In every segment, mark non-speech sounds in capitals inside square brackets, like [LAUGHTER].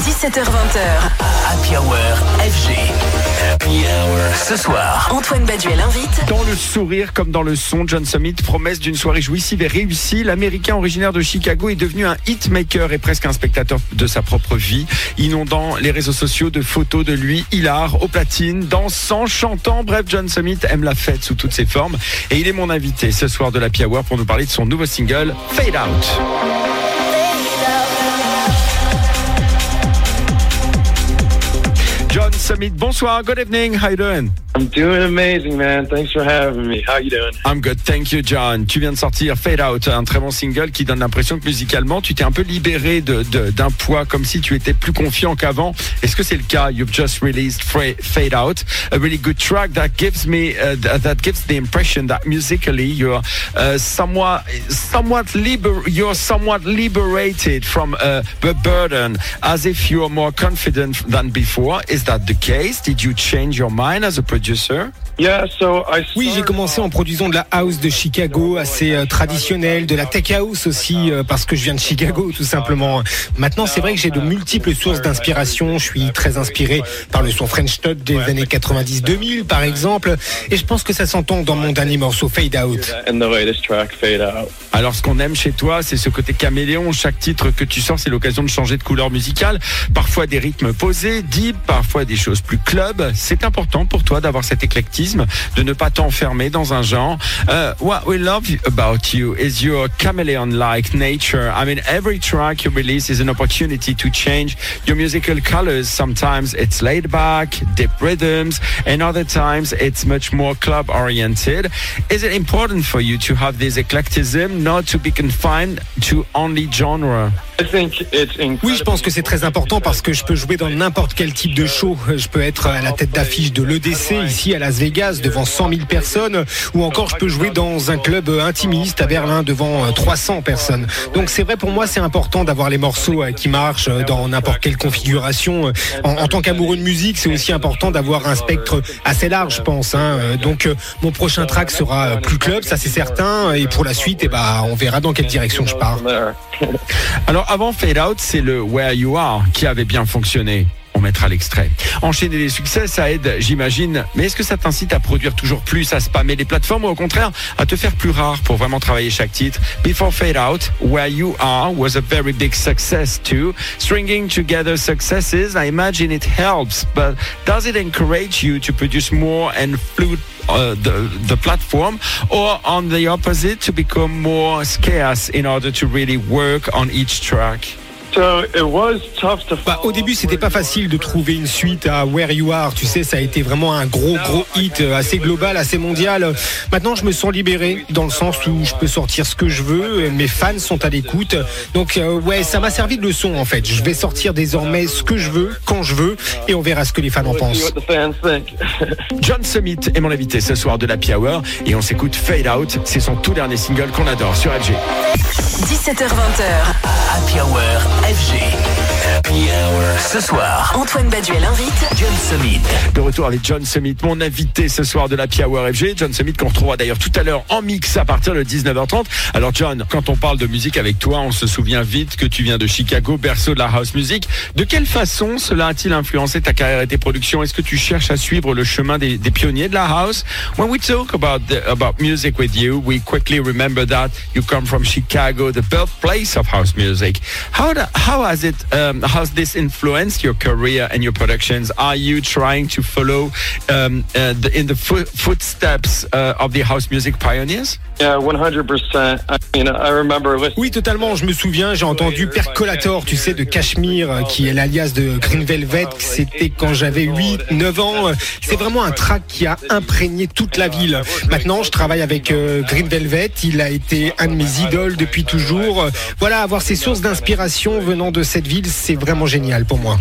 17h20h. Happy Hour FG. Happy Hour. Ce soir, Antoine Baduel invite. Dans le sourire comme dans le son, John Summit, promesse d'une soirée jouissive et réussie. L'Américain originaire de Chicago est devenu un hitmaker et presque un spectateur de sa propre vie, inondant les réseaux sociaux de photos de lui, hilar, au platine, dansant, chantant. Bref, John Summit aime la fête sous toutes ses formes et il est mon invité ce soir de la Hour pour nous parler de son nouveau single, Fade Out. Summit, bonsoir, good evening, how you doing? I'm doing amazing, man. Thanks for having me. How you doing? I'm good, thank you, John. Tu viens de sortir Fade Out, un très bon single qui donne l'impression que musicalement, tu t'es un peu libéré de, de- d'un poids, comme si tu étais plus confiant qu'avant. Est-ce que c'est le cas? You've just released Fade Out, a really good track that gives me uh, th- that gives the impression that musically you're uh, somewhat somewhat liber- you're somewhat liberated from uh, a burden, as if you're more confident than before. Is that the case? Did you change your mind as a producer? Yeah, so I Oui, j'ai commencé en produisant de la house de Chicago, assez euh, traditionnelle, de la tech house aussi, euh, parce que je viens de Chicago, tout simplement. Maintenant, c'est vrai que j'ai de multiples sources d'inspiration. Je suis très inspiré par le son French Touch des années 90-2000, par exemple, et je pense que ça s'entend dans mon dernier morceau Fade Out. and the latest track, Fade Out. Alors ce qu'on aime chez toi, c'est ce côté caméléon. Chaque titre que tu sors, c'est l'occasion de changer de couleur musicale. Parfois des rythmes posés, deep, parfois des choses plus club. C'est important pour toi d'avoir cet éclectisme, de ne pas t'enfermer dans un genre. Uh, what we love about you is your chameleon-like nature. I mean, every track you release is an opportunity to change your musical colors. Sometimes it's laid back, deep rhythms, and other times it's much more club-oriented. Is it important for you to have this eclecticism, not to be confined to only genre? I think it's incredible. Oui, je pense que c'est très important parce que je peux jouer dans n'importe quel type de show. Je peux être à la tête d'affiche de l'EDC ici à Las Vegas devant 100 000 personnes ou encore je peux jouer dans un club intimiste à Berlin devant euh, 300 personnes. Donc c'est vrai pour moi c'est important d'avoir les morceaux euh, qui marchent euh, dans n'importe quelle configuration. En, tant qu'amoureux de musique, c'est aussi important d'avoir un spectre assez large, je pense. hein. Euh, Donc euh, mon prochain track sera euh, plus club, ça c'est certain. Et pour la suite, eh ben, on verra dans quelle direction je pars. Alors avant Fade Out, c'est le Where You Are qui avait bien fonctionné. On mettra l'extrait. Enchaîner les succès, ça aide, j'imagine. Mais est-ce que ça t'incite à produire toujours plus, à spammer les plateformes ou au contraire à te faire plus rare pour vraiment travailler chaque titre? Before Fade Out, Where You Are was a very big success too. Stringing together successes, I imagine it helps. But does it encourage you to produce more and flute uh, the, the platform? Or on the opposite to become more scarce in order to really work on each track? So it was tough to Bah, au début, c'était pas facile de trouver une suite à Where You Are. Tu sais, ça a été vraiment un gros, gros hit euh, assez global, assez mondial. Maintenant, je me sens libéré dans le sens où je peux sortir ce que je veux. Mes fans sont à l'écoute. Donc, euh, ouais, ça m'a servi de leçon en fait. Je vais sortir désormais ce que je veux, quand je veux, et on verra ce que les fans en see pensent. what the fans think? John Summit est mon invité ce soir de la Hour et on s'écoute Fade Out. C'est son tout dernier single qu'on adore sur FG. 17h20h. Happy Hour FG. Happy Hour. Ce soir, Antoine Baduel invite. John Summit. De retour avec John Summit, mon invité ce soir de la Hour FG. John Summit qu'on retrouvera d'ailleurs tout à l'heure en mix à partir de 19h30. Alors John, quand on parle de musique avec toi, on se souvient vite que tu viens de Chicago, berceau de la house music. De quelle façon cela a-t-il influencé ta carrière et tes productions? Est-ce que tu cherches à suivre le chemin des, des pionniers de la house? When we talk about the, about music with you, we quickly remember that you come from Chicago, the birthplace of house music. How the, how has it um, has this influenced your career and your productions? Are you trying to follow um, uh, the, in the fo- footsteps uh, of the house music pioneers? yeah, 100%. I mean, I remember listening. Oui, totalement. Je me souviens, j'ai entendu Percolator, tu sais, de Cashmere, euh, qui est l'alias de Green Velvet. C'était quand j'avais 8, 9 ans. C'est vraiment un track qui a imprégné toute la ville. Maintenant, je travaille avec euh, Green Velvet. Il a été un de mes idoles depuis toujours. Voilà, avoir ces sources d'inspiration venant de cette ville, c'est vraiment génial pour moi.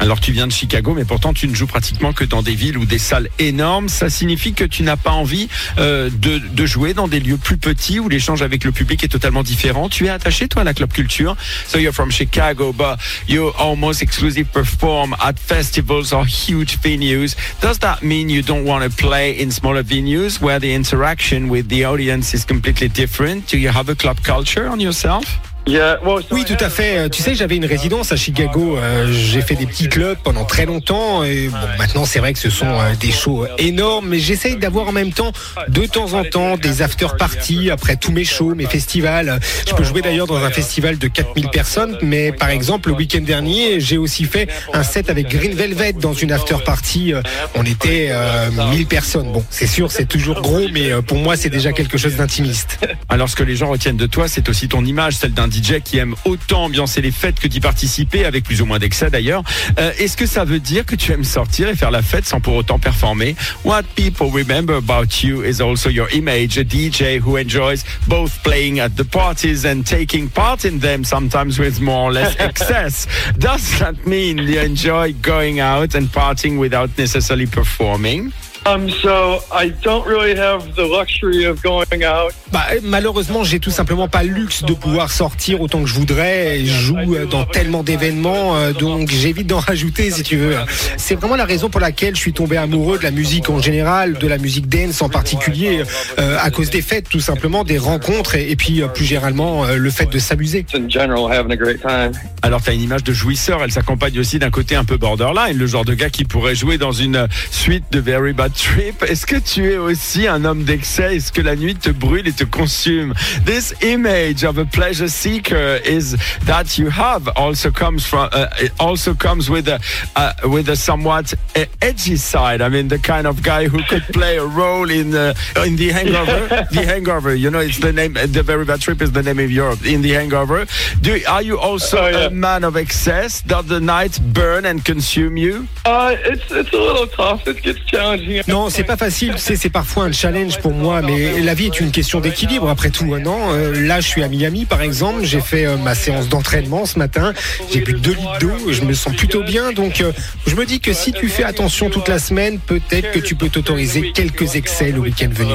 Alors tu viens de Chicago, mais pourtant tu ne joues pratiquement que dans des villes ou des salles énormes. Ça signifie que tu n'as pas envie euh, de, de jouer dans des lieux plus petits où l'échange avec le public est totalement différent. Tu es attaché toi à la club culture. So you're from Chicago, but you almost exclusively perform at festivals or huge venues. Does that mean you don't want to play in smaller venues where the interaction with the audience is completely different? Do you have a club culture on yourself? Yeah. Well, so Oui, tout à fait. Tu sais, j'avais une résidence à Chicago. Euh, J'ai fait des petits clubs pendant très longtemps. Et bon, maintenant, c'est vrai que ce sont euh, des shows énormes, mais j'essaye d'avoir en même temps, de temps en temps, des after parties après tous mes shows, mes festivals. Je peux jouer d'ailleurs dans un festival de 4000 personnes, mais par exemple, le week-end dernier, j'ai aussi fait un set avec Green Velvet dans une after party. Euh, On était euh, 1000 personnes. Bon, c'est sûr, c'est toujours gros, mais euh, pour moi, c'est déjà quelque chose d'intimiste. Alors ce que les gens retiennent de toi, c'est aussi ton image, celle d'un DJ qui aime autant ambiancer les fêtes que d'y participer, avec plus ou moins d'excès d'ailleurs. Euh, Est-ce que ça veut dire que tu aimes sortir et faire la fête sans pour autant performer? What people remember about you is also your image, a DJ who enjoys both playing at the parties and taking part in them, sometimes with more or less [LAUGHS] excess. Does that mean you enjoy going out and partying without necessarily performing? Um, so I don't really have the luxury of going out. Bah, malheureusement, j'ai tout simplement pas le luxe de pouvoir sortir autant que je voudrais. Je joue euh, dans tellement d'événements, euh, donc j'évite d'en [LAUGHS] rajouter si tu veux. C'est vraiment la raison pour laquelle je suis tombé amoureux de la musique en général, de la musique dance en particulier, euh, à cause des fêtes, tout simplement, des rencontres et, et puis plus généralement le fait de s'amuser. In general, having a great time. Alors, tu as une image de jouisseur, elle s'accompagne aussi d'un côté un peu borderline, le genre de gars qui pourrait jouer dans une suite de Very Bad Trip. Est-ce que tu es aussi un homme d'excès Est-ce que la nuit te brûle et te consume This image of a pleasure seeker is that you have also comes from uh, it also comes with a uh, with a somewhat uh, edgy side. I mean, the kind of guy who could play a role in uh, in the Hangover. [LAUGHS] the Hangover, you know, it's the name. The Very Bad Trip is the name of Europe. In the Hangover, do are you also Oh, yeah. a man of excess? Does the night burn and consume you? Uh, it's it's a little tough. It gets challenging. Non, c'est pas facile, tu c'est parfois un challenge pour moi, mais la vie est une question d'équilibre après tout. hein, Non, Euh, là, je suis à Miami, par exemple, j'ai fait euh, ma séance d'entraînement ce matin, j'ai bu 2 litres d'eau, je me sens plutôt bien, donc euh, je me dis que si tu fais attention toute la semaine, peut-être que tu peux t'autoriser quelques excès le week-end venu.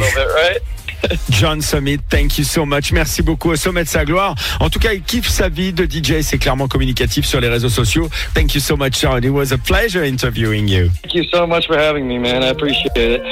[LAUGHS] John Summit, thank you so much. Merci beaucoup au sommet de sa gloire. En tout cas, il kiffe sa vie de DJ. C'est clairement communicatif sur les réseaux sociaux. Thank you so much, John. It was a pleasure interviewing you. Thank you so much for having me, man. I appreciate it.